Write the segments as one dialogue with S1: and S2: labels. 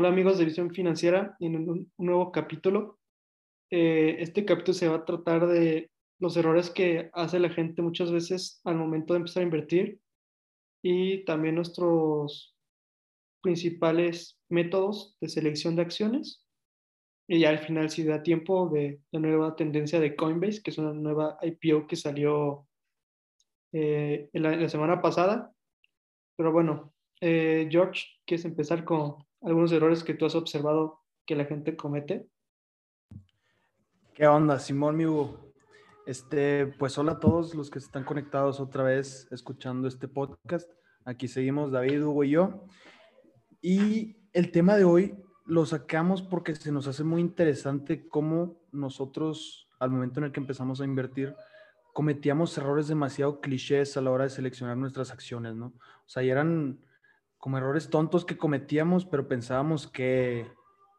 S1: Hola amigos de Visión Financiera, en un, nuevo capítulo. Eh, este capítulo se va a tratar de los errores que hace la gente muchas veces al momento de empezar a invertir y también nuestros principales métodos de selección de acciones. Y al final, si da tiempo, de la nueva tendencia de Coinbase, que es una nueva IPO que salió eh, la, semana pasada. Pero bueno, eh, George, ¿quieres empezar con algunos errores que tú has observado que la gente comete?
S2: ¿Qué onda, Simón, mi Hugo? Este, pues hola a todos los que están conectados otra vez escuchando este podcast. Aquí seguimos David, Hugo y yo. Y el tema de hoy lo sacamos porque se nos hace muy interesante cómo nosotros, al momento en el que empezamos a invertir, cometíamos errores demasiado clichés a la hora de seleccionar nuestras acciones, ¿no? O sea, y eran como errores tontos que cometíamos, pero pensábamos que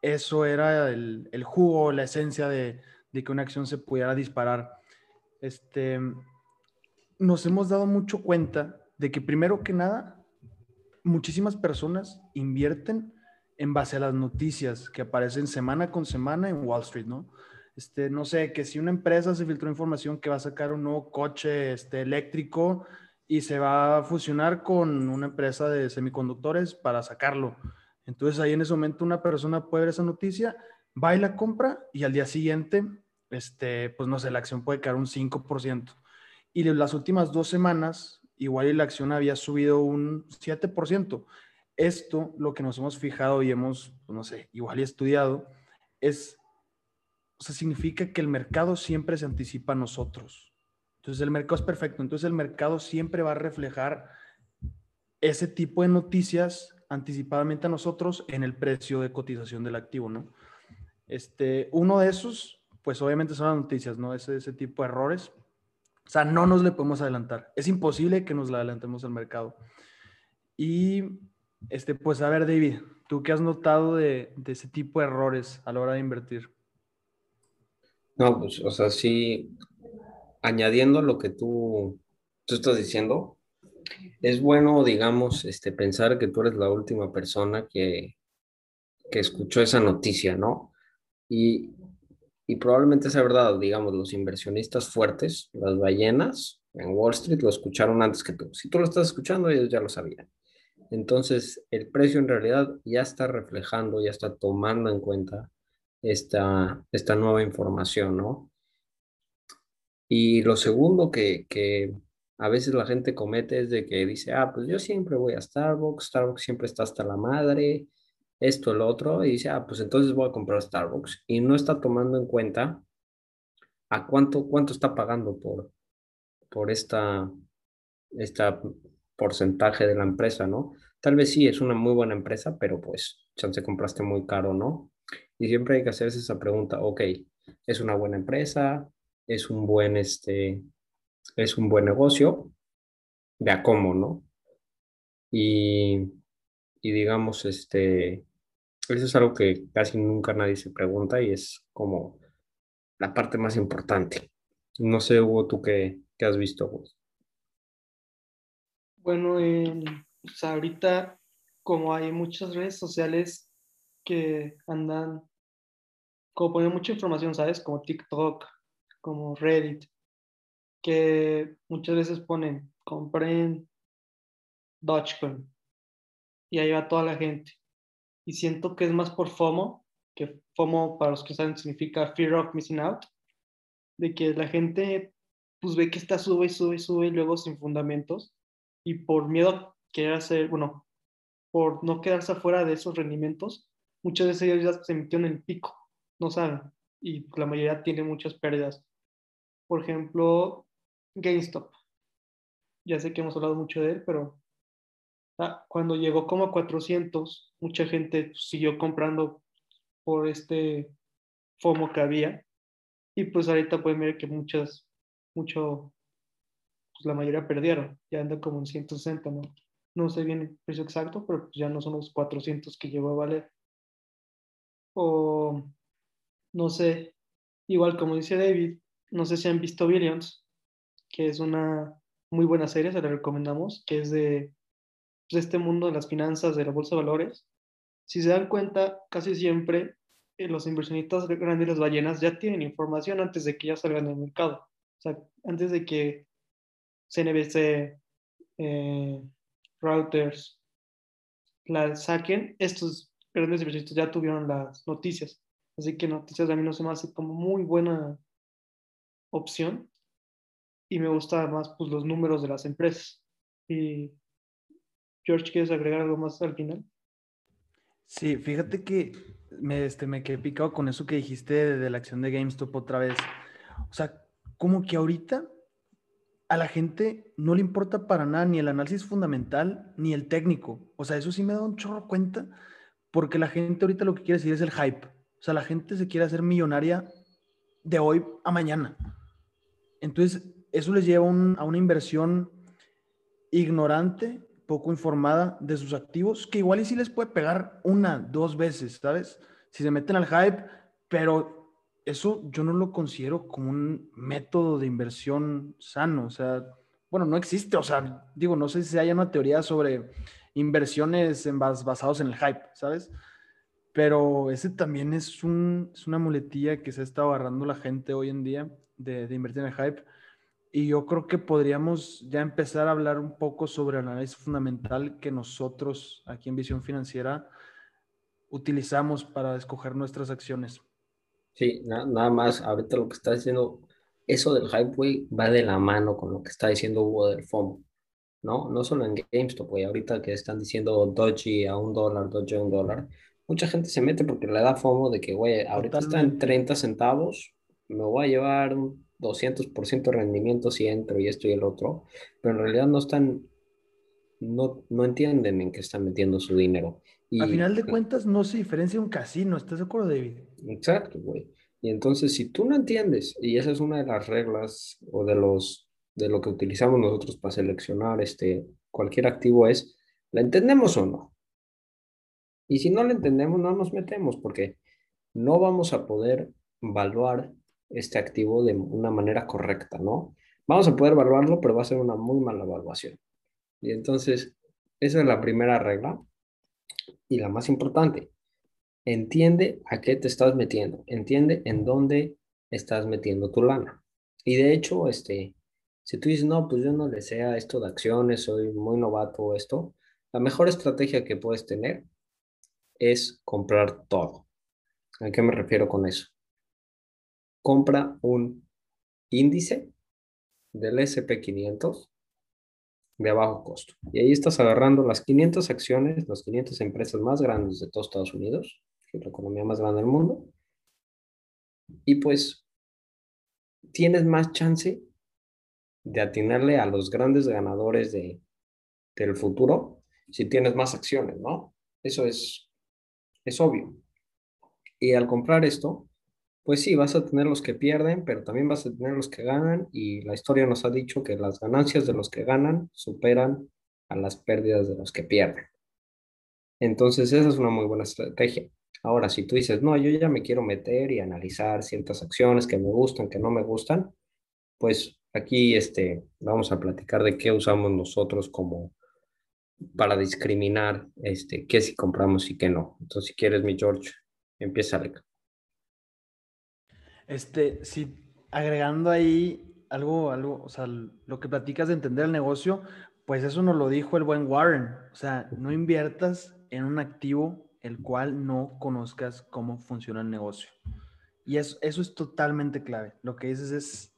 S2: eso era el, el jugo, la esencia de, de, que una acción se pudiera disparar. Este, nos hemos dado mucho cuenta de que primero que nada, muchísimas personas invierten en base a las noticias que aparecen semana con semana en Wall Street, ¿no? Este, no sé, que si una empresa se filtró información que va a sacar un nuevo coche este, eléctrico, y se va a fusionar con una empresa de semiconductores para sacarlo. Entonces ahí en ese momento una persona puede ver esa noticia, va y la compra y al día siguiente, este, pues no sé, la acción puede caer un 5%. Y en las últimas dos semanas, igual la acción había subido un 7%. Esto, lo que nos hemos fijado y hemos, pues no sé, igual y estudiado, es, o sea, significa que el mercado siempre se anticipa a nosotros. Entonces el mercado es perfecto. Entonces el mercado siempre va a reflejar ese tipo de noticias anticipadamente a nosotros en el precio de cotización del activo, ¿no? Este, uno de esos, pues obviamente son las noticias, ¿no? Ese, ese tipo de errores. O sea, no nos le podemos adelantar. Es imposible que nos le adelantemos al mercado. Y, este, pues a ver, David, ¿tú qué has notado de, de ese tipo de errores a la hora de invertir?
S3: No, pues, o sea, sí, añadiendo lo que tú, tú estás diciendo, es bueno, digamos, este, pensar que tú eres la última persona que, que escuchó esa noticia, ¿no? Y, y probablemente sea verdad, digamos, los inversionistas fuertes, las ballenas en Wall Street lo escucharon antes que tú. Si tú lo estás escuchando, ellos ya lo sabían. Entonces, el precio en realidad ya está reflejando, ya está tomando en cuenta esta, esta nueva información, ¿no? Y lo segundo que, que a veces la gente comete es de que dice, ah, pues yo siempre voy a Starbucks, Starbucks siempre está hasta la madre, esto, el otro, y dice, ah, pues entonces voy a comprar Starbucks. Y no está tomando en cuenta a cuánto, cuánto está pagando por, por esta, esta porcentaje de la empresa, ¿no? Tal vez sí es una muy buena empresa, pero pues chance compraste muy caro, ¿no? Y siempre hay que hacerse esa pregunta, ok, es una buena empresa, es un buen, este, es un buen negocio, de cómo, ¿no? Y, y digamos, este, eso es algo que casi nunca nadie se pregunta y es como la parte más importante. No sé, Hugo, tú qué, qué has visto, pues.
S1: Bueno, ahorita como hay muchas redes sociales que andan, como ponen mucha información, ¿sabes? Como TikTok, como Reddit, que muchas veces ponen, compren Dogecoin y ahí va toda la gente. Y siento que es más por FOMO, que FOMO para los que saben significa Fear of Missing Out, de que la gente pues ve que está sube y sube y sube y luego sin fundamentos y por miedo a querer hacer, bueno, por no quedarse afuera de esos rendimientos, muchas veces ellos ya se metieron en el pico, no saben, y la mayoría tiene muchas pérdidas por ejemplo, GameStop. Ya sé que hemos hablado mucho de él, pero cuando llegó como a 400, mucha gente siguió comprando por este FOMO que había. Y pues ahorita pueden ver que muchas, mucho, pues la mayoría perdieron. Ya anda como en 160, ¿no? No sé bien el precio exacto, pero pues ya no son los 400 que llegó a valer. O, no sé, igual como dice David, no sé si han visto Billions, que es una muy buena serie, se la recomendamos, que es de, pues, este mundo de las finanzas, de la bolsa de valores, si se dan cuenta, casi siempre eh, los inversionistas grandes, las ballenas, ya tienen información antes de que ya salgan al mercado. O sea, antes de que CNBC, eh, Reuters la saquen, estos grandes inversionistas ya tuvieron las noticias. Así que noticias a mí no se me hace como muy buena opción. Y me gusta más pues, los números de las empresas. Y George, ¿quieres agregar algo más al final?
S2: Sí, fíjate que me, este, me quedé picado con eso que dijiste de, la acción de GameStop otra vez. O sea, como que ahorita a la gente no le importa para nada ni el análisis fundamental ni el técnico. O sea, eso sí me da un chorro cuenta porque la gente ahorita lo que quiere decir es el hype. O sea, la gente se quiere hacer millonaria de hoy a mañana. Entonces, eso les lleva a una inversión ignorante poco informada de sus activos, que igual y sí les puede pegar una, dos veces, ¿sabes? Si se meten al hype, pero eso yo no lo considero como un método de inversión sano, o sea, bueno, no existe, o sea, digo, no sé si haya una teoría sobre inversiones en basados en el hype, ¿sabes? Pero ese también es, un, es una muletilla que se está agarrando la gente hoy en día de, de invertir en el hype y yo creo que podríamos ya empezar a hablar un poco sobre el análisis fundamental que nosotros aquí en Visión Financiera utilizamos para escoger nuestras acciones.
S3: Sí, nada más, ahorita lo que está diciendo, eso del hype, va de la mano con lo que está diciendo Hugo del FOMO, ¿no? No solo en GameStop, güey, ahorita que están diciendo Doji a un dólar, Doji a un dólar, mucha gente se mete porque le da FOMO de que, güey, ahorita está en 30 centavos, me voy a llevar un 200% de rendimiento si entro y esto y el otro, pero en realidad no están, no, no entienden en qué están metiendo su dinero.
S2: Y, a final de cuentas no se diferencia un casino, ¿estás de acuerdo, David?
S3: Exacto, güey. Y entonces, si tú no entiendes, y esa es una de las reglas o de los de lo que utilizamos nosotros para seleccionar este cualquier activo es, ¿la entendemos o no? Y si no la entendemos, no nos metemos porque no vamos a poder evaluar este activo de una manera correcta, ¿no? Vamos a poder evaluarlo, pero va a ser una muy mala evaluación. Y entonces, esa es la primera regla y la más importante. Entiende a qué te estás metiendo, entiende en dónde estás metiendo tu lana. Y de hecho, este, si tú dices, no, pues yo no le esto de acciones, soy muy novato esto, la mejor estrategia que puedes tener es comprar todo. ¿A qué me refiero con eso? Compra un índice del SP500 de bajo costo. Y ahí estás agarrando las 500 acciones, las 500 empresas más grandes de todos Estados Unidos, que es la economía más grande del mundo. Y pues tienes más chance de atinarle a los grandes ganadores de, del futuro si tienes más acciones, ¿no? Eso es, es obvio. Y al comprar esto, pues sí, vas a tener los que pierden, pero también vas a tener los que ganan y la historia nos ha dicho que las ganancias de los que ganan superan a las pérdidas de los que pierden. Entonces, esa es una muy buena estrategia. Ahora, si tú dices, no, yo ya me quiero meter y analizar ciertas acciones que me gustan, que no me gustan, pues aquí este, vamos a platicar de qué usamos nosotros como para discriminar este, qué si compramos y qué no. Entonces, si quieres, mi George, empieza, Alex.
S2: Este, sí, agregando ahí algo, algo, o sea, lo que platicas de entender el negocio, pues eso nos lo dijo el buen Warren. O sea, no inviertas en un activo el cual no conozcas cómo funciona el negocio. Y eso, eso es totalmente clave. Lo que dices es,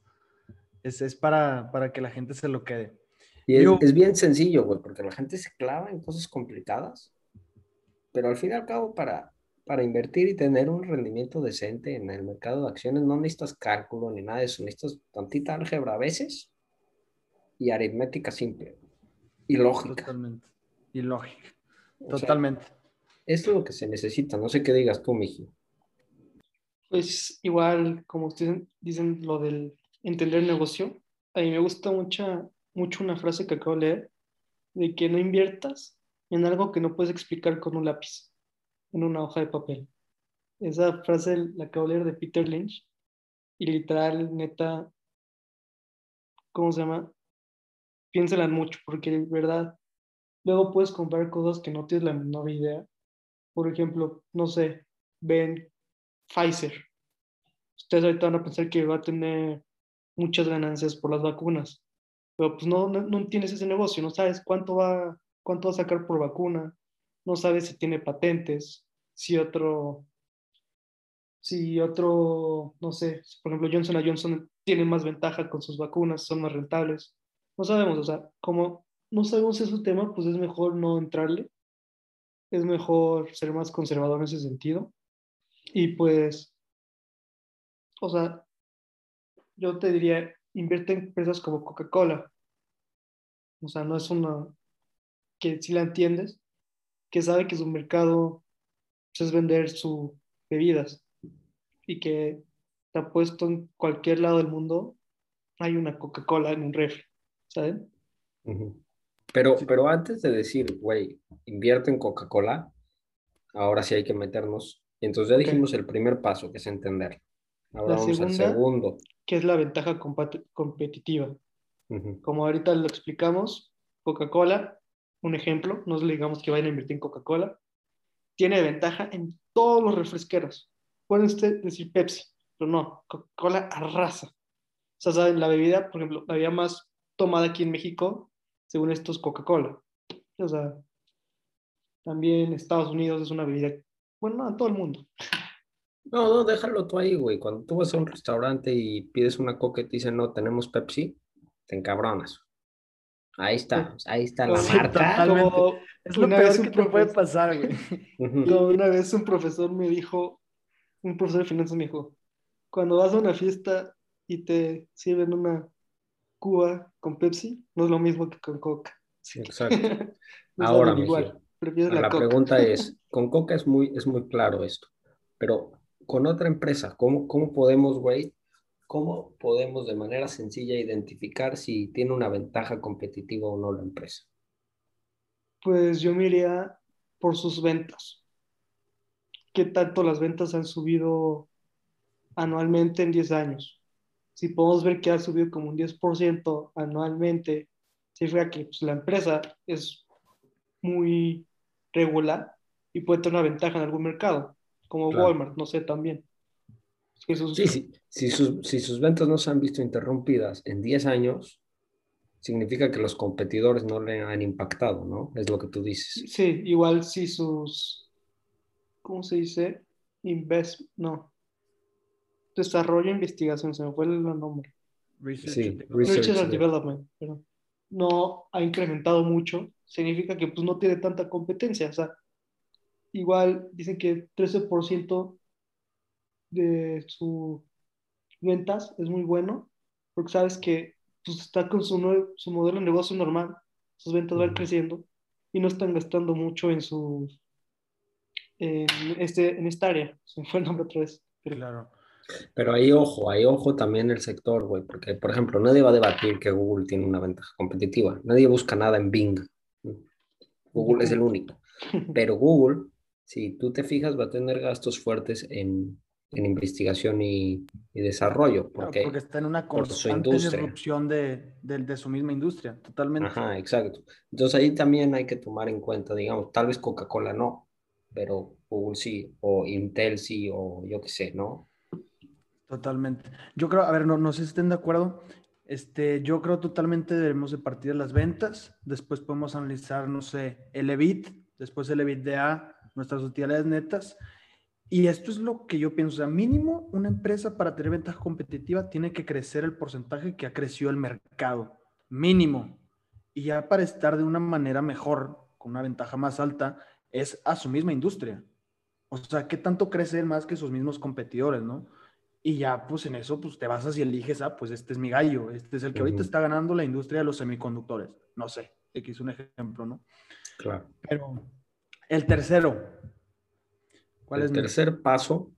S2: es, es para, para que la gente se lo quede.
S3: Y es, es bien sencillo, güey, porque la gente se clava en cosas complicadas, pero al fin y al cabo, para, para invertir y tener un rendimiento decente en el mercado de acciones no necesitas cálculo ni nada de eso, necesitas tantita álgebra a veces y aritmética simple y lógica.
S2: Totalmente. Y lógica. Totalmente.
S3: esto es lo que se necesita, no sé qué digas tú, Miji.
S1: Pues igual, como ustedes dicen, lo del entender el negocio, a mí me gusta mucha, mucho una frase que acabo de leer, de que no inviertas en algo que no puedes explicar con un lápiz en una hoja de papel. Esa frase la acabo de leer de Peter Lynch y literal, neta, ¿cómo se llama? Piénsela mucho porque verdad luego puedes comprar cosas que no tienes la menor idea por ejemplo, no sé, ven Pfizer. Ustedes ahorita van a pensar que va a tener muchas ganancias por las vacunas, pero pues no, no, no tienes ese negocio, no sabes cuánto va, cuánto va a sacar por vacuna, no sabes si tiene patentes, si otro, si otro, no sé, por ejemplo Johnson Johnson tiene más ventaja con sus vacunas, son más rentables. No sabemos, o sea, como no sabemos ese tema, pues es mejor no entrarle, es mejor ser más conservador en ese sentido. Y pues, o sea, yo te diría, invierte en empresas como Coca-Cola. O sea, no es una que si la entiendes, que sabe que su mercado pues, es vender sus bebidas y que te ha puesto en cualquier lado del mundo hay una Coca-Cola en un refri, ¿saben?
S3: Pero, pero antes de decir, güey, invierte en Coca-Cola, ahora sí hay que meternos. Entonces ya dijimos el primer paso, que es entender. Ahora
S1: La
S3: vamos al segundo.
S1: que es la ventaja competitiva. Como ahorita lo explicamos, Coca-Cola, un ejemplo, no le digamos que vayan a invertir en Coca-Cola, tiene ventaja en todos los refresqueros. Pueden usted decir Pepsi, pero no, Coca-Cola arrasa. O sea, ¿saben? La bebida, por ejemplo, la bebida más tomada aquí en México, según esto, es Coca-Cola. O sea, también Estados Unidos es una bebida, bueno, no, en todo el mundo.
S3: No, no, déjalo tú ahí, güey. Cuando tú vas a un restaurante y pides una coca y te dicen, no, tenemos Pepsi, te encabronas. Ahí está, ahí está la
S1: Sí,
S3: marca.
S2: totalmente. Es lo
S1: una
S2: peor que te puede pasar, güey.
S1: No, una vez un profesor me dijo, un profesor de finanzas me dijo, cuando vas a una fiesta y te sirven una Cuba con Pepsi, no es lo mismo que con Coca.
S3: Exacto.
S1: No
S3: Ahora,
S1: igual, prefieres la,
S3: La
S1: Coca.
S3: pregunta es, con Coca es muy, es muy claro esto, pero con otra empresa, ¿cómo, cómo podemos, güey, cómo podemos de manera sencilla identificar si tiene una ventaja competitiva o no la empresa?
S1: Pues yo me iría por sus ventas. ¿Qué tanto las ventas han subido anualmente en 10 años? Si podemos ver que ha subido como un 10% anualmente, significa que pues, la empresa es muy regular y puede tener una ventaja en algún mercado, como
S3: Claro.
S1: Walmart, no sé, también. Es que sus-
S3: Sí, sí, si sus, si sus ventas no se han visto interrumpidas en 10 años, significa que los competidores no le han impactado, ¿no? Es lo que tú dices.
S1: sí, igual si sus, ¿cómo se dice? Invest, no. Desarrollo e investigación, se me fue el nombre.
S2: Research
S3: Sí,
S2: and
S3: research.
S1: Research and Development, perdón, no ha incrementado mucho, significa que pues no tiene tanta competencia. O sea, igual dicen que 13% de sus ventas es muy bueno, porque sabes que pues, está con su, su modelo de negocio normal, sus ventas van creciendo y no están gastando mucho en su en, este, en esta área. Se me fue el nombre otra vez. pero-
S2: Claro.
S3: Pero ahí ojo, ahí ojo también el sector, güey, porque, por ejemplo, nadie va a debatir que Google tiene una ventaja competitiva. Nadie busca nada en Bing. Google es el único. Pero Google, si tú te fijas, va a tener gastos fuertes en, en investigación y, y desarrollo,
S2: Claro,
S3: porque,
S2: porque está en una constante disrupción de, de, de su misma industria, totalmente.
S3: ajá, exacto. Entonces ahí también hay que tomar en cuenta, digamos, tal vez Coca-Cola no, pero Google sí, o Intel sí, o yo qué sé, ¿no?
S2: Totalmente. Yo creo, a ver, no, no sé si estén de acuerdo. Este, yo creo totalmente debemos de partir de las ventas. Después podemos analizar, no sé, el EBIT, después el EBITDA, nuestras utilidades netas. Y esto es lo que yo pienso. O sea, mínimo una empresa para tener ventaja competitiva tiene que crecer el porcentaje que ha crecido el mercado. Mínimo. Y ya para estar de una manera mejor, con una ventaja más alta, es a su misma industria. O sea, ¿qué tanto crece más que sus mismos competidores, no? Y ya, pues en eso, pues te basas y eliges, ah, pues este es mi gallo, este es el que ahorita está ganando la industria de los semiconductores. No sé, X un ejemplo, ¿no?
S3: Claro.
S2: Pero el tercero, ¿cuál
S3: el
S2: es mi-
S3: tercer paso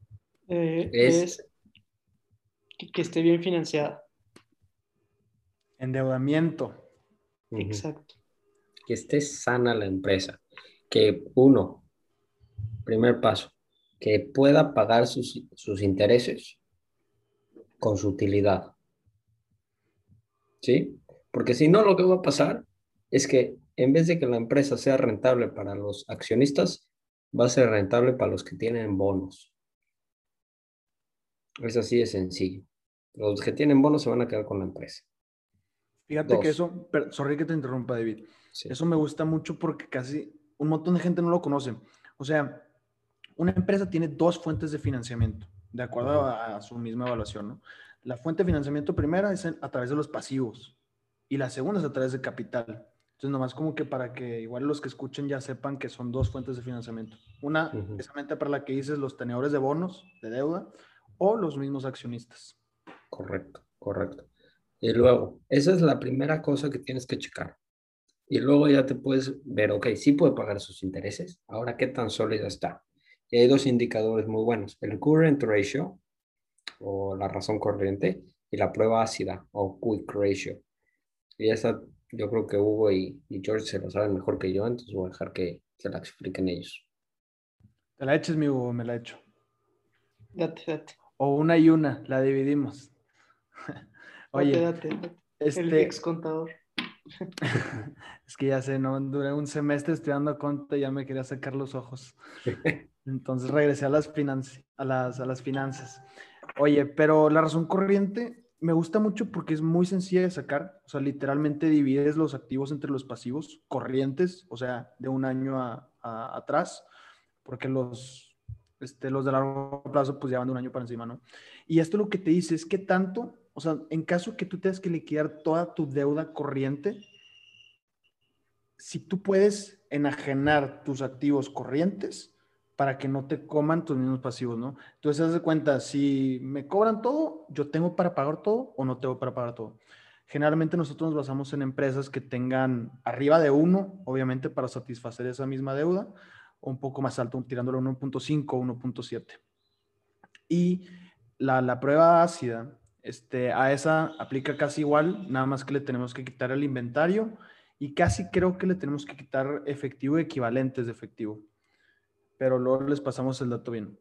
S1: Eh,
S3: Es-
S1: es que, que esté bien financiada.
S2: Endeudamiento.
S1: Exacto.
S3: que esté sana la empresa, que uno, primer paso, que pueda pagar sus, sus intereses con su utilidad. ¿Sí? Porque si no, lo que va a pasar es que en vez de que la empresa sea rentable para los accionistas, va a ser rentable para los que tienen bonos. Es así de sencillo. Los que tienen bonos se van a quedar con la empresa.
S2: Fíjate que eso, sorry que te interrumpa, David. Eso me gusta mucho porque casi un montón de gente no lo conoce. O sea, una empresa tiene dos fuentes de financiamiento, de acuerdo a, su misma evaluación, ¿no? La fuente de financiamiento primera es a través de los pasivos y la segunda es a través de capital. Entonces, nomás como que para que igual los que escuchen ya sepan que son dos fuentes de financiamiento. Una, precisamente para la que dices los tenedores de bonos, de deuda, o los mismos accionistas.
S3: Correcto, correcto. Y luego, esa es la primera cosa que tienes que checar. Y luego ya te puedes ver, ok, sí puede pagar sus intereses. Ahora, ¿qué tan sólida está? Y hay dos indicadores muy buenos. El current ratio, o la razón corriente, y la prueba ácida, o quick ratio. Y esa yo creo que Hugo y, George se lo saben mejor que yo, entonces voy a dejar que se la expliquen ellos.
S2: ¿Te la eches, mi Hugo? Me la echo.
S1: Date, date.
S2: O una y una, la dividimos.
S1: Oye, date, este... el ex contador.
S2: es que ya sé, no duré un semestre estudiando conta y ya me quería sacar los ojos. Entonces regresé a las, a las, a las finanzas. Oye, pero la razón corriente me gusta mucho porque es muy sencilla de sacar. O sea, literalmente divides los activos entre los pasivos corrientes, o sea, de un año a, atrás, porque los, este, los de largo plazo pues ya de un año para encima, ¿no? Y esto lo que te dice es que tanto, o sea, en caso que tú tengas que liquidar toda tu deuda corriente, si tú puedes enajenar tus activos corrientes, para que no te coman tus mismos pasivos, ¿no? Entonces, haz de cuenta, si me cobran todo, yo tengo para pagar todo o no tengo para pagar todo. Generalmente nosotros nos basamos en empresas que tengan arriba de uno, obviamente, para satisfacer esa misma deuda, o un poco más alto, tirándolo a 1.5 o 1.7. Y la, la, prueba ácida, este, a esa aplica casi igual, nada más que le tenemos que quitar el inventario y casi creo que le tenemos que quitar efectivo equivalentes de efectivo pero luego les pasamos el dato bien.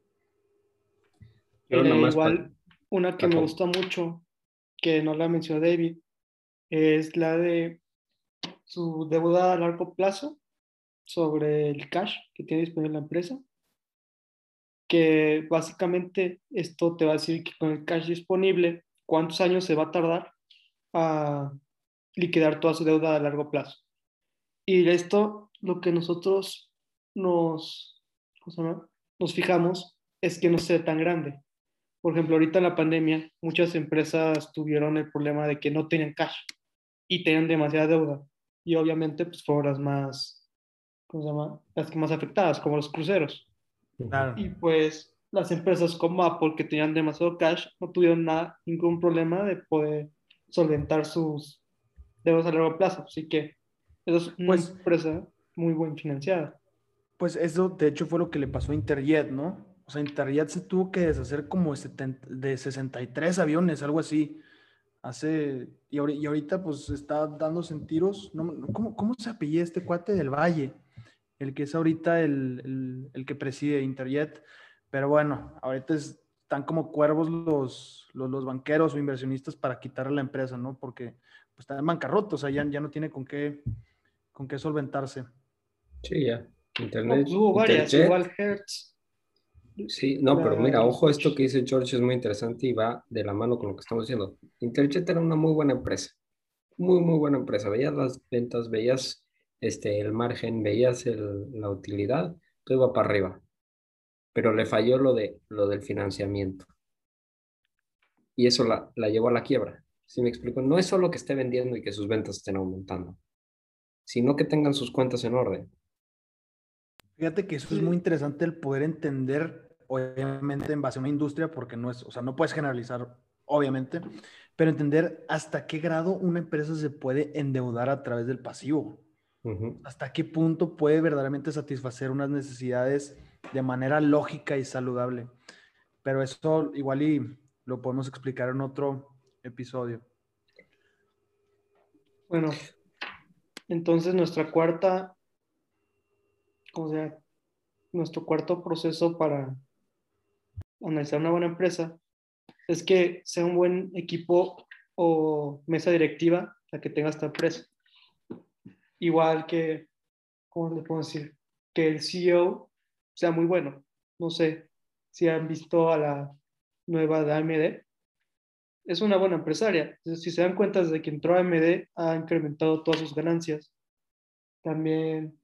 S1: igual, una que me gusta mucho, que no la mencionó David, es la de su deuda a largo plazo sobre el cash que tiene disponible la empresa. Que básicamente esto te va a decir que con el cash disponible, cuántos años se va a tardar a liquidar toda su deuda a largo plazo. Y esto, lo que nosotros nos nos fijamos es que no sea tan grande. Por ejemplo, ahorita en la pandemia, muchas empresas tuvieron el problema de que no tenían cash y tenían demasiada deuda. Y obviamente, pues fueron las más, ¿cómo se llama? Las que más afectadas, como los cruceros. Y pues las empresas como Apple, que tenían demasiado cash, no tuvieron nada, ningún problema de poder solventar sus deudas a largo plazo. Así que eso es una pues empresa muy bien financiada.
S2: Pues eso, de hecho, fue lo que le pasó a Interjet, ¿no? O sea, Interjet se tuvo que deshacer como de 63 aviones, algo así. Hace, y ahorita pues está dándose en. ¿cómo, ¿Cómo se apellida este cuate del Valle? El que es ahorita el, el, que preside Interjet. Pero bueno, ahorita están como cuervos los, los, banqueros o inversionistas para quitarle la empresa, ¿no? Porque pues, está en bancarrota, o sea, ya, ya no tiene con qué, con qué solventarse.
S3: Sí, ya. Internet.
S1: hubo varias, igual Hertz.
S3: Sí, no, pero mira, ojo, esto que dice George es muy interesante y va de la mano con lo que estamos diciendo. Interjet era una muy buena empresa, muy, muy buena empresa. Veías las ventas, veías este, el margen, veías la utilidad, todo iba para arriba. Pero le falló lo, de, lo del financiamiento. Y eso la, la llevó a la quiebra. ¿Sí me explico? No es solo que esté vendiendo y que sus ventas estén aumentando, sino que tengan sus cuentas en orden.
S2: Fíjate que eso es muy interesante el poder entender, obviamente, en base a una industria, porque no es, o sea, no puedes generalizar, obviamente, pero entender hasta qué grado una empresa se puede endeudar a través del pasivo. Hasta qué punto puede verdaderamente satisfacer unas necesidades de manera lógica y saludable. Pero eso igual y lo podemos explicar en otro episodio.
S1: Bueno, entonces nuestra cuarta o sea, nuestro cuarto proceso para analizar una buena empresa es que sea un buen equipo o mesa directiva la que tenga esta empresa. Igual que, ¿cómo le puedo decir? Que el CEO sea muy bueno. No sé si han visto a la nueva de AMD. Es una buena empresaria. Si se dan cuenta, desde que entró AMD ha incrementado todas sus ganancias. También.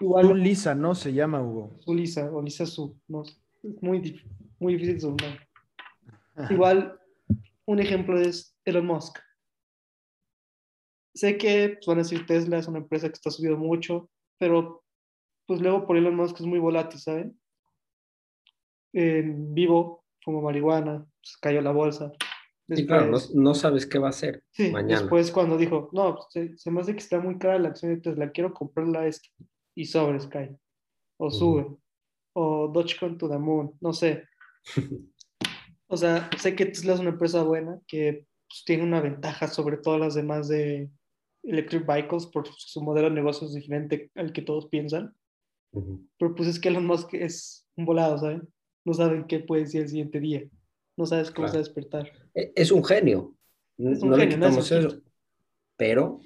S2: Igual. Lisa, ¿no? Se llama Hugo.
S1: Su Lisa, o Lisa Su. No, es muy, muy difícil su nombre. Igual, un ejemplo es Elon Musk. Sé que pues, van a decir Tesla es una empresa que está subiendo mucho, pero pues luego por Elon Musk es muy volátil, ¿saben? En vivo, como marihuana, pues, cayó la bolsa.
S3: Después, claro, no, sabes qué va a hacer sí, mañana.
S1: Después cuando dijo, no, se, se, me hace que está muy cara la acción de Tesla, quiero comprarla esta. Y sobres cae. O sube. O Dogecoin to the moon, no sé. o sea, sé que Tesla es una empresa buena que pues, tiene una ventaja sobre todas las demás de electric vehicles por su modelo de negocios diferente al que todos piensan. Pero pues es que Elon Musk es un volado, ¿saben? No saben qué puede decir el siguiente día. No sabes cómo se va a despertar.
S3: E, es un genio. Es un no genio, le quitamos eso. Pero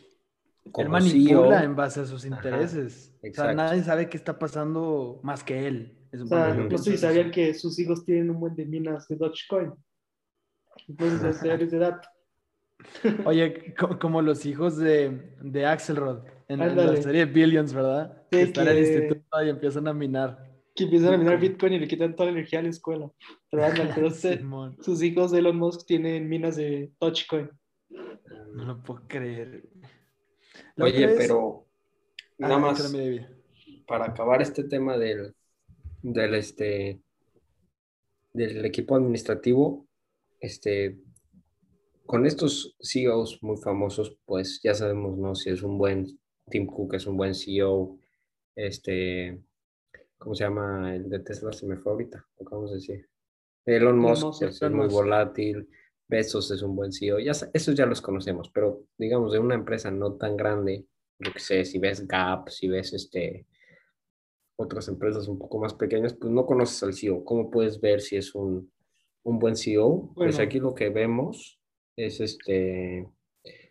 S2: él manipula en base a sus intereses. o sea, nadie sabe qué está pasando más que él.
S1: o sea, no sé si sabían que sus hijos tienen un buen de minas de Dogecoin. Entonces, hacer ese dato.
S2: Oye, como los hijos de, de Axelrod en, la serie Billions, ¿verdad? que están en el instituto y empiezan a minar.
S1: Que empiezan a minar Bitcoin y le quitan toda la energía a la escuela. Pero pero sus hijos de Elon Musk tienen minas de Dogecoin.
S2: No lo puedo creer.
S3: Oye, pero ah, nada más para acabar este tema del, del, este, del equipo administrativo, este, con estos CEOs muy famosos, pues ya sabemos, ¿no? Si es un buen Tim Cook, es un buen CEO, este, ¿cómo se llama? El de Tesla se me fue ahorita, vamos a decir. Elon Musk, pues, es muy volátil, Bezos es un buen CEO, ya, esos ya los conocemos, pero digamos de una empresa no tan grande, yo que sé, si ves Gap, si ves este, otras empresas un poco más pequeñas, pues no conoces al CEO. ¿Cómo puedes ver si es un, un buen CEO? Pues aquí lo que vemos es este,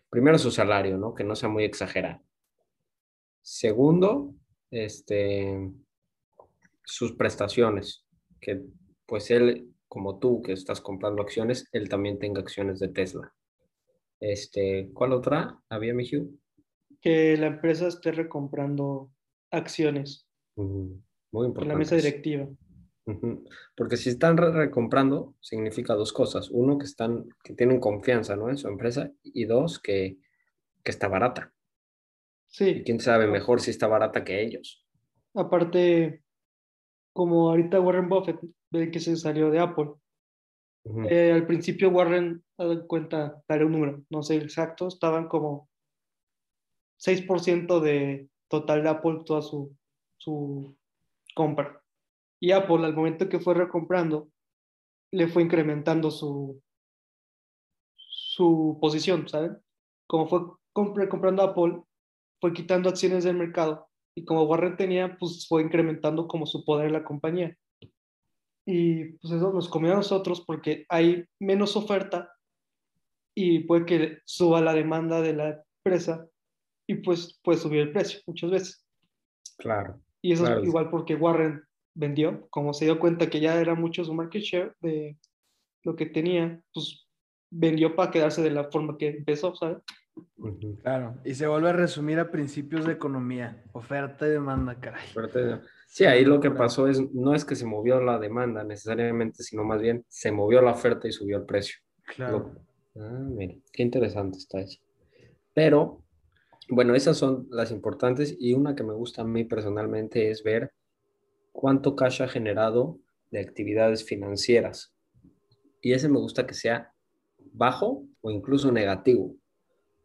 S3: primero su salario, ¿no? Que no sea muy exagerado. Segundo, este, sus prestaciones, que pues él, como tú que estás comprando acciones, él también tenga acciones de Tesla. Este, ¿cuál otra había, Mijiu?
S1: Que la empresa esté recomprando acciones.
S3: Muy importante.
S1: En la mesa directiva.
S3: Porque si están recomprando, significa dos cosas. Uno, que, están, que tienen confianza ¿no? en su empresa y dos, que, que está barata.
S1: Sí.
S3: quién sabe mejor si está barata que ellos.
S1: Aparte, como ahorita Warren Buffett, que se salió de Apple. Eh, al principio Warren, dado cuenta, daré un número, no sé exacto, estaban como 6% de total de Apple toda su, su compra. Y Apple, al momento que fue recomprando, le fue incrementando su, su posición, ¿saben? Como fue comprando Apple, fue quitando acciones del mercado y como Warren tenía, pues fue incrementando como su poder en la compañía. Y pues eso nos comió a nosotros porque hay menos oferta y puede que suba la demanda de la empresa y pues puede subir el precio muchas veces.
S3: Claro.
S1: Y eso
S3: es
S1: igual porque Warren vendió, como se dio cuenta que ya era mucho su market share de lo que tenía, pues vendió para quedarse de la forma que empezó, ¿sabes?
S2: Claro, y se vuelve a resumir a principios de economía, oferta y demanda, caray.
S3: Sí, ahí lo que pasó es, no es que se movió la demanda necesariamente, sino más bien se movió la oferta y subió el precio.
S2: Claro.
S3: Ah, mira, qué interesante está eso. Pero, bueno, esas son las importantes y una que me gusta a mí personalmente es ver cuánto cash ha generado de actividades financieras. Y ese me gusta que sea bajo o incluso negativo.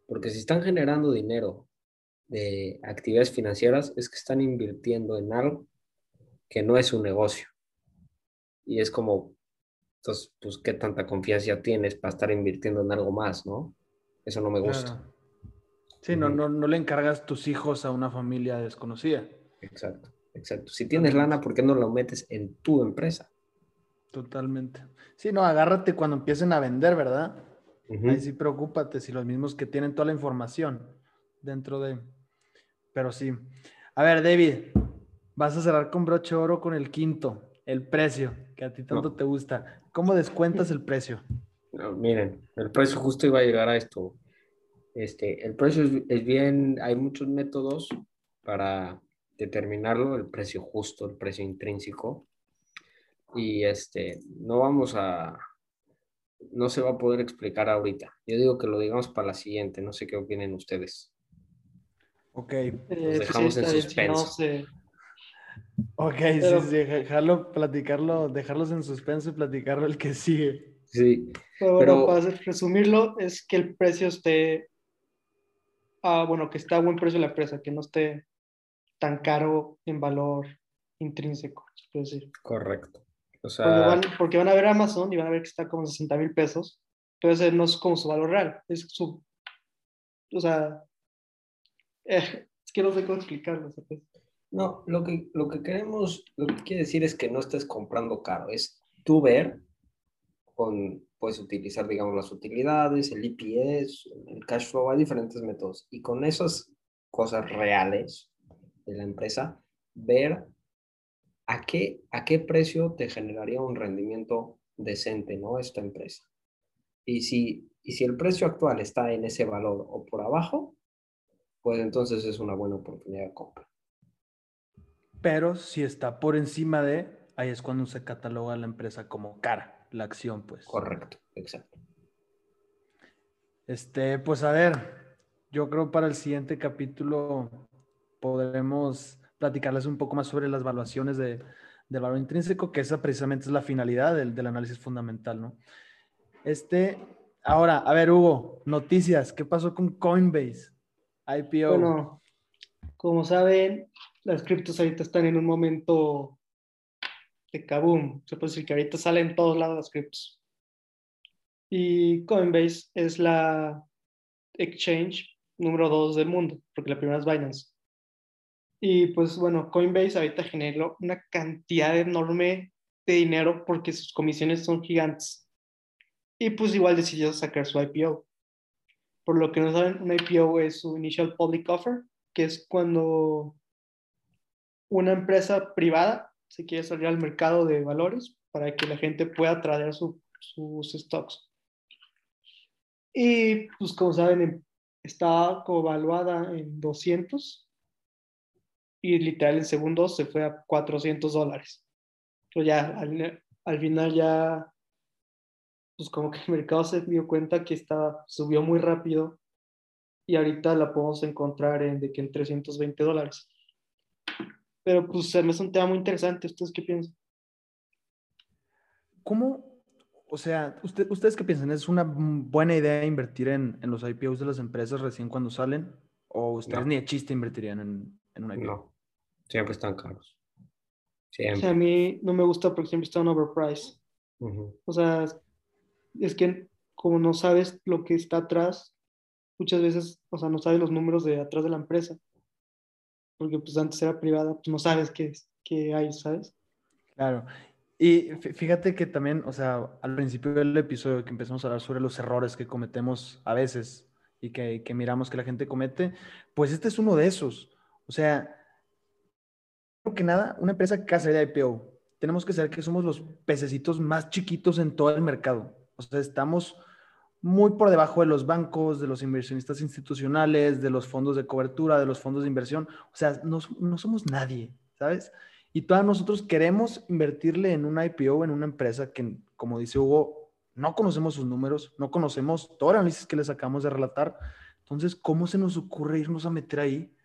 S3: Porque si están generando dinero de actividades financieras, es que están invirtiendo en algo que no es un negocio. Y es como, entonces, pues, ¿qué tanta confianza tienes para estar invirtiendo en algo más, no? Eso no me gusta.
S2: Sí, no, no, no le encargas tus hijos a una familia desconocida.
S3: Exacto. Exacto. Si tienes lana, ¿por qué no lo metes en tu empresa?
S2: Totalmente. Sí, no, agárrate cuando empiecen a vender, ¿verdad? Ahí sí preocúpate, si los mismos que tienen toda la información dentro de... Pero sí. A ver, David, Vas a cerrar con broche oro con el quinto, el precio, que a ti tanto
S3: No.
S2: te gusta. ¿Cómo descuentas el precio?
S3: No, miren, el precio justo iba a llegar a esto. Este, el precio es, es bien, hay muchos métodos para determinarlo, el precio justo, el precio intrínseco. Y este, no vamos a, no se va a poder explicar ahorita. Yo digo que lo digamos para la siguiente, no sé qué opinen ustedes.
S2: Ok,
S1: Eh, pues
S3: dejamos en
S1: está bien, si no
S3: suspenso.
S1: sé.
S2: Ok,
S1: Pero-
S2: sí, sí, dejarlo, platicarlo, dejarlos en suspenso y platicarlo el que sigue.
S3: Sí,
S1: Pero bueno,
S3: Pero-
S1: para resumirlo, es que el precio esté, ah, bueno, que está a buen precio la empresa, que no esté tan caro en valor intrínseco, se puede decir.
S3: correcto. O
S1: Porque
S3: sea,
S1: van, porque van a ver Amazon y van a ver que está como 60 mil pesos, ese no es como su valor real, es su, o sea, eh, es que no sé cómo explicarlo. ¿sabes?
S3: No, lo que, lo que queremos, lo que quiere decir es que no estés comprando caro, es tú ver, con, puedes utilizar, digamos, las utilidades, el EPS, el cash flow, hay diferentes métodos, y con esas cosas reales de la empresa, ver a qué, a qué precio te generaría un rendimiento decente, ¿no? Esta empresa. Y si, y si el precio actual está en ese valor o por abajo, pues entonces es una buena oportunidad de compra.
S2: Pero si está por encima de, ahí es cuando se cataloga la empresa como cara, la acción, pues.
S3: Correcto, exacto.
S2: Este, pues a ver, yo creo para el siguiente capítulo podremos platicarles un poco más sobre las evaluaciones de, del valor intrínseco, que esa precisamente es la finalidad del, del análisis fundamental, ¿no? Este, ahora, a ver, Hugo, noticias, ¿qué pasó con Coinbase? IPO.
S1: Bueno, como saben, las criptos ahorita están en un momento de kaboom. Se puede decir que ahorita salen en todos lados las criptos. Y Coinbase es la exchange número dos del mundo, porque la primera es Binance. Y pues bueno, Coinbase ahorita generó una cantidad enorme de dinero porque sus comisiones son gigantes. Y pues igual decidió sacar su IPO. Por lo que no saben, un IPO es su Initial Public Offer, que es cuando una empresa privada se quiere salir al mercado de valores para que la gente pueda traer su- sus stocks. Y pues como saben, em- está como evaluada en 200 y literal en segundos se fue a 400 dólares. Pero ya al, al final ya pues como que el mercado se dio cuenta que estaba, subió muy rápido y ahorita la podemos encontrar en, de que en 320 dólares. Pero pues se me hace un tema muy interesante. ¿Ustedes qué piensan?
S2: ¿Cómo? O sea, usted, ¿ustedes qué piensan? ¿Es una buena idea invertir en, en los IPOs de las empresas recién cuando salen? ¿O ustedes
S3: No.
S2: ni de chiste invertirían en, en un IPO?
S3: No, siempre están caros.
S1: O
S3: Siempre.
S1: sea, a mí no me gusta porque siempre está un overprice.
S3: Ujú.
S1: O sea, es que como no sabes lo que está atrás, muchas veces, o sea, no sabes los números de atrás de la empresa. Porque pues antes era privada, pues no sabes qué, qué hay, ¿sabes?
S2: Claro. Y fí- fíjate que también, o sea, al principio del episodio que empezamos a hablar sobre los errores que cometemos a veces y que, que miramos que la gente comete, pues este es uno de esos. O sea, primero que nada, una empresa que casa de IPO, tenemos que saber que somos los pececitos más chiquitos en todo el mercado. O sea, estamos muy por debajo de los bancos, de los inversionistas institucionales, de los fondos de cobertura, de los fondos de inversión. O sea, no, no somos nadie, ¿sabes? Y todos nosotros queremos invertirle en un IPO, en una empresa que, como dice Hugo, no conocemos sus números, no conocemos todo el análisis que les acabamos de relatar. Entonces, ¿cómo se nos ocurre irnos a meter ahí?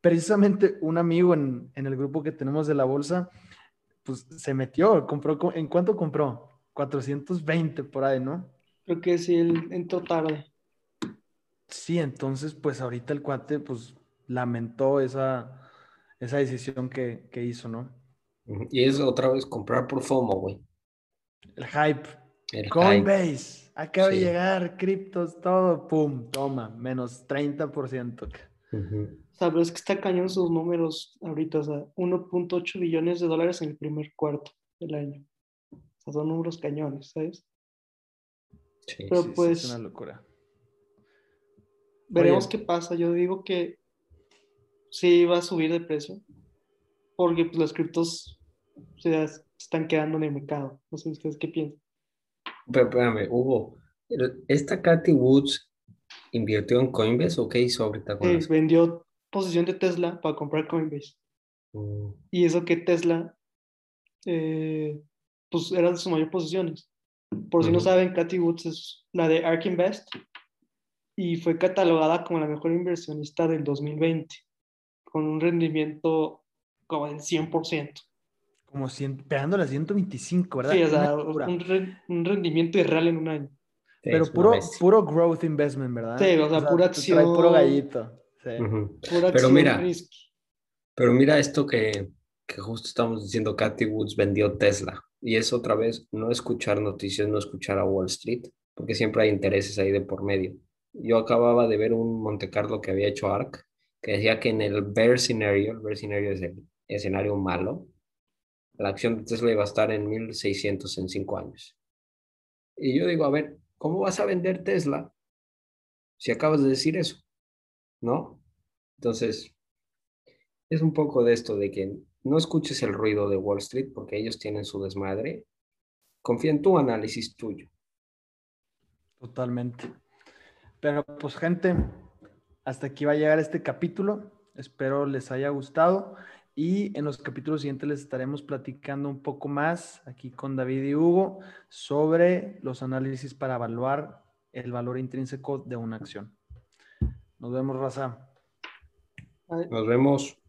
S2: Precisamente un amigo en, en el grupo que tenemos de la bolsa, pues se metió, compró, co- ¿en cuánto compró? 420 por ahí, ¿no?
S1: Creo que sí, él entró tarde.
S2: Sí, entonces, pues ahorita el cuate, pues lamentó esa, esa decisión que, que hizo, ¿no?
S3: Y es otra vez comprar por FOMO, güey.
S2: El hype.
S3: El hype.
S2: Coinbase, acaba de llegar, criptos, todo, pum, toma, menos 30%.
S3: Ujú.
S1: O sea, pero es que está cañón sus números ahorita, o sea, 1.8 billones de dólares en el primer cuarto del año. O sea, son números cañones, ¿sabes?
S3: Sí.
S1: Pero
S2: Sí, sí,
S1: pues-
S2: es una locura.
S1: Veremos
S2: Oye.
S1: qué pasa. Yo digo que sí va a subir de precio. porque pues, las criptos se están quedando en el mercado. No sé ustedes qué piensan.
S3: Pero espérame, Hugo, ¿esta Cathy Woods invirtió en Coinbase o qué hizo ahorita con
S1: Eh, vendió posición de Tesla para comprar Coinbase.
S3: Mm,
S1: Y eso que Tesla, eh, pues era de sus mayores posiciones. Por si no
S3: Ujú.
S1: saben, Cathy Woods es la de ARK Invest y fue catalogada como la mejor inversionista del 2020, con un rendimiento como del 100%.
S2: Como cien, pegándole a 125, ¿verdad?
S1: Sí, o sea, un, re- un rendimiento irreal en un año.
S3: sí,
S2: Pero puro, puro growth investment, ¿verdad?
S1: Sí, o sea, pura
S2: te Trae puro
S1: acción.
S2: gallito. Sí.
S3: Ujú.
S1: Pura
S3: Pero
S1: acción
S3: mira,
S1: risky.
S3: Pero mira esto que, que justo estamos diciendo, Cathy Woods vendió Tesla. Y es otra vez no escuchar noticias, no escuchar a Wall Street, porque siempre hay intereses ahí de por medio. Yo acababa de ver un Monte Carlo que había hecho ARK, que decía que en el bear scenario, el bear scenario es el escenario malo, la acción de Tesla iba a estar en 1600 en cinco años. Y yo digo, a ver, ¿cómo vas a vender Tesla si acabas de decir eso? ¿No? Entonces, es un poco de esto de que no escuches el ruido de Wall Street porque ellos tienen su desmadre. Confía en tu análisis tuyo.
S2: Totalmente. Pero pues gente, hasta aquí va a llegar este capítulo. Espero les haya gustado y en los capítulos siguientes les estaremos platicando un poco más aquí con David y Hugo sobre los análisis para evaluar el valor intrínseco de una acción. Nos vemos, Raza.
S3: Nos vemos.